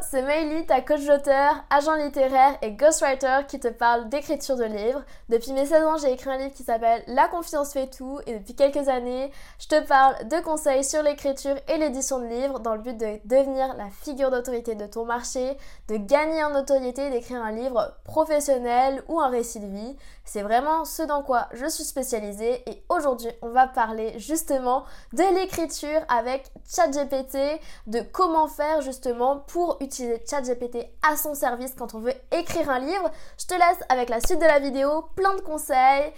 C'est Meili, ta coach d'auteur, agent littéraire et ghostwriter qui te parle d'écriture de livres. Depuis mes 16 ans, j'ai écrit un livre qui s'appelle La confiance fait tout et depuis quelques années, je te parle de conseils sur l'écriture et l'édition de livres dans le but de devenir la figure d'autorité de ton marché, de gagner en notoriété d'écrire un livre professionnel ou un récit de vie. C'est vraiment ce dans quoi je suis spécialisée et aujourd'hui, on va parler justement de l'écriture avec ChatGPT, de comment faire justement pour utiliser ChatGPT à son service quand on veut écrire un livre. Je te laisse avec la suite de la vidéo, plein de conseils.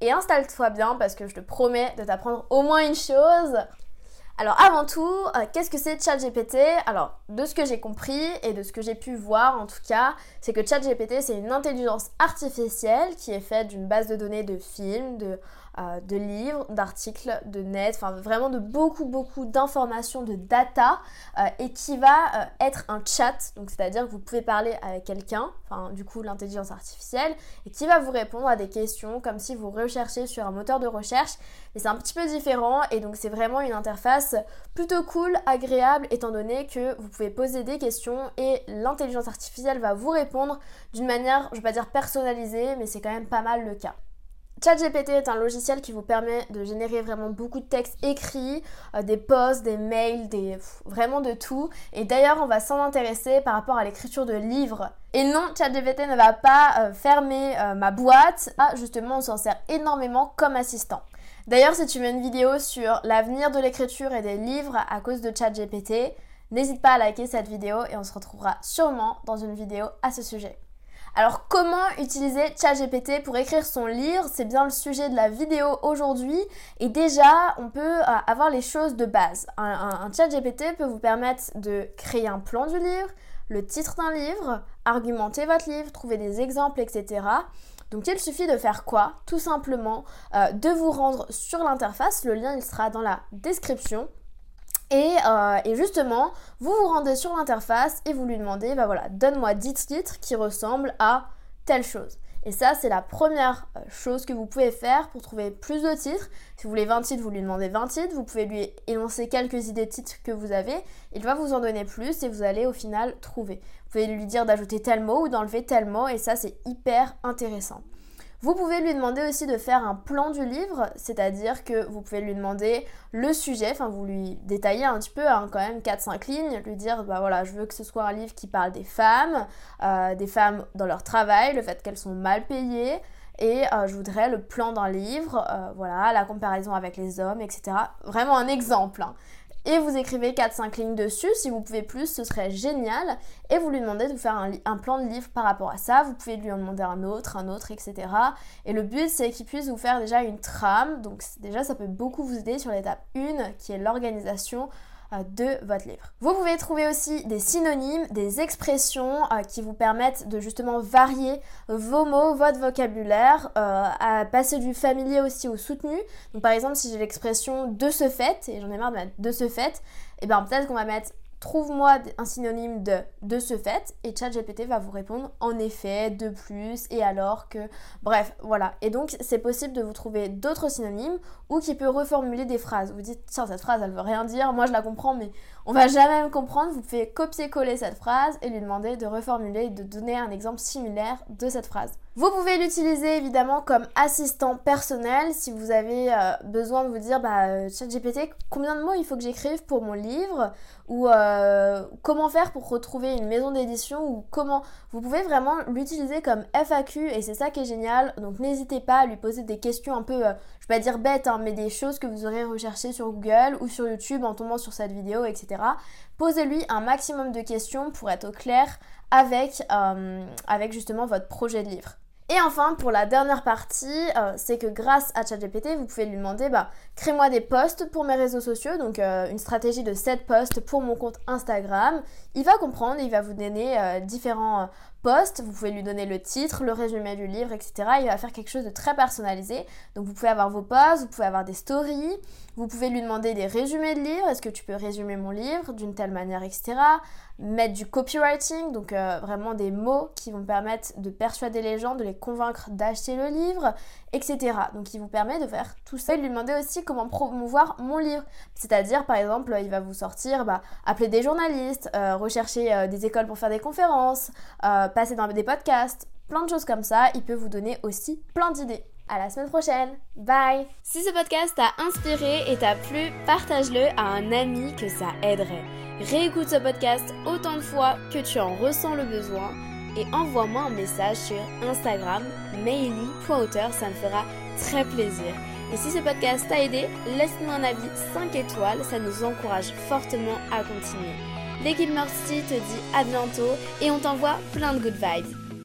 Et installe-toi bien parce que je te promets de t'apprendre au moins une chose. Alors avant tout, euh, qu'est-ce que c'est ChatGPT? Alors de ce que j'ai compris et de ce que j'ai pu voir en tout cas, c'est que ChatGPT c'est une intelligence artificielle qui est faite d'une base de données de films, de euh, de livres, d'articles, de net, enfin vraiment de beaucoup beaucoup d'informations, de data euh, et qui va euh, être un chat, donc c'est-à-dire que vous pouvez parler avec quelqu'un, enfin du coup l'intelligence artificielle, et qui va vous répondre à des questions comme si vous recherchiez sur un moteur de recherche, mais c'est un petit peu différent et donc c'est vraiment une interface plutôt cool, agréable étant donné que vous pouvez poser des questions et l'intelligence artificielle va vous répondre d'une manière, je vais pas dire personnalisée, mais c'est quand même pas mal le cas. ChatGPT est un logiciel qui vous permet de générer vraiment beaucoup de textes écrits, euh, des posts, des mails, des vraiment de tout. Et d'ailleurs, on va s'en intéresser par rapport à l'écriture de livres. Et non, ChatGPT ne va pas euh, fermer euh, ma boîte. Ah, justement, on s'en sert énormément comme assistant. D'ailleurs, si tu veux une vidéo sur l'avenir de l'écriture et des livres à cause de ChatGPT, n'hésite pas à liker cette vidéo et on se retrouvera sûrement dans une vidéo à ce sujet. Alors comment utiliser ChatGPT pour écrire son livre? C'est bien le sujet de la vidéo aujourd'hui. Et déjà, on peut euh, avoir les choses de base. Un, ChatGPT peut vous permettre de créer un plan du livre, le titre d'un livre, argumenter votre livre, trouver des exemples, etc. Donc il suffit de faire quoi? Tout simplement euh, de vous rendre sur l'interface. Le lien il sera dans la description. Euh, et, justement, vous vous rendez sur l'interface et vous lui demandez, bah voilà, donne-moi 10 titres qui ressemblent à telle chose. Et ça, c'est la première euh, chose que vous pouvez faire pour trouver plus de titres. Si vous voulez 20 titres, vous lui demandez 20 titres. Vous pouvez lui énoncer quelques idées de titres que vous avez. Il va vous en donner plus et vous allez au final trouver. Vous pouvez lui dire d'ajouter tel mot ou d'enlever tel mot et ça, c'est hyper intéressant. Vous pouvez lui demander aussi de faire un plan du livre, c'est-à-dire que vous pouvez lui demander le sujet, enfin vous lui détaillez un petit peu, hein, quand même 4-5 lignes, lui dire bah voilà, je veux que ce soit un livre qui parle des femmes, euh, des femmes dans leur travail, le fait qu'elles sont mal payées, et euh, je voudrais le plan d'un livre, euh, voilà, la comparaison avec les hommes, etc. Vraiment un exemple. Hein et vous écrivez 4-5 lignes dessus. Si vous pouvez plus, ce serait génial. Et vous lui demandez de vous faire un, plan de livre par rapport à ça. Vous pouvez lui en demander un autre, un autre, etc. Et le but, c'est qu'il puisse vous faire déjà une trame. Donc déjà, ça peut beaucoup vous aider sur l'étape 1, qui est l'organisation de votre livre. Vous pouvez trouver aussi des synonymes, des expressions euh, qui vous permettent de justement varier vos mots, votre vocabulaire, euh, à passer du familier aussi au soutenu. Donc par exemple, si j'ai l'expression de ce fait, et j'en ai marre de mettre de ce fait, et eh bien peut-être qu'on va mettre trouve-moi un synonyme de de ce fait et ChatGPT va vous répondre en effet, de plus et alors que bref, voilà. Et donc c'est possible de vous trouver d'autres synonymes ou qui peut reformuler des phrases. Vous dites tiens cette phrase elle veut rien dire, moi je la comprends mais on va jamais me comprendre. Vous pouvez copier-coller cette phrase et lui demander de reformuler et de donner un exemple similaire de cette phrase. Vous pouvez l'utiliser évidemment comme assistant personnel si vous avez euh, besoin de vous dire bah euh, ChatGPT combien de mots il faut que j'écrive pour mon livre ou euh, comment faire pour retrouver une maison d'édition ou comment. Vous pouvez vraiment l'utiliser comme FAQ et c'est ça qui est génial. Donc n'hésitez pas à lui poser des questions un peu je vais pas dire bêtes hein, mais des choses que vous aurez recherchées sur Google ou sur YouTube en tombant sur cette vidéo etc posez-lui un maximum de questions pour être au clair avec, avec justement votre projet de livre et enfin, pour la dernière partie, euh, c'est que grâce à ChatGPT, vous pouvez lui demander bah, crée-moi des posts pour mes réseaux sociaux, donc euh, une stratégie de 7 posts pour mon compte Instagram. Il va comprendre, il va vous donner euh, différents vous pouvez lui donner le titre, le résumé du livre, etc. Il va faire quelque chose de très personnalisé. Donc vous pouvez avoir vos posts, vous pouvez avoir des stories, vous pouvez lui demander des résumés de livres, est-ce que tu peux résumer mon livre d'une telle manière, etc. Mettre du copywriting, donc euh, vraiment des mots qui vont permettre de persuader les gens, de les convaincre d'acheter le livre, etc. Donc il vous permet de faire tout ça. Et lui demander aussi comment promouvoir mon livre. C'est-à-dire, par exemple, il va vous sortir, bah, appeler des journalistes, euh, rechercher euh, des écoles pour faire des conférences, passer dans des podcasts, plein de choses comme ça. Il peut vous donner aussi plein d'idées. À la semaine prochaine. Bye. Si ce podcast t'a inspiré et t'a plu, partage-le à un ami que ça aiderait. Réécoute ce podcast autant de fois que tu en ressens le besoin et envoie-moi un message sur Instagram maily.auteur, ça me fera très plaisir. Et si ce podcast t'a aidé, laisse-nous un avis 5 étoiles, ça nous encourage fortement à continuer. L'équipe Mercy te dit à bientôt et on t'envoie plein de good vibes.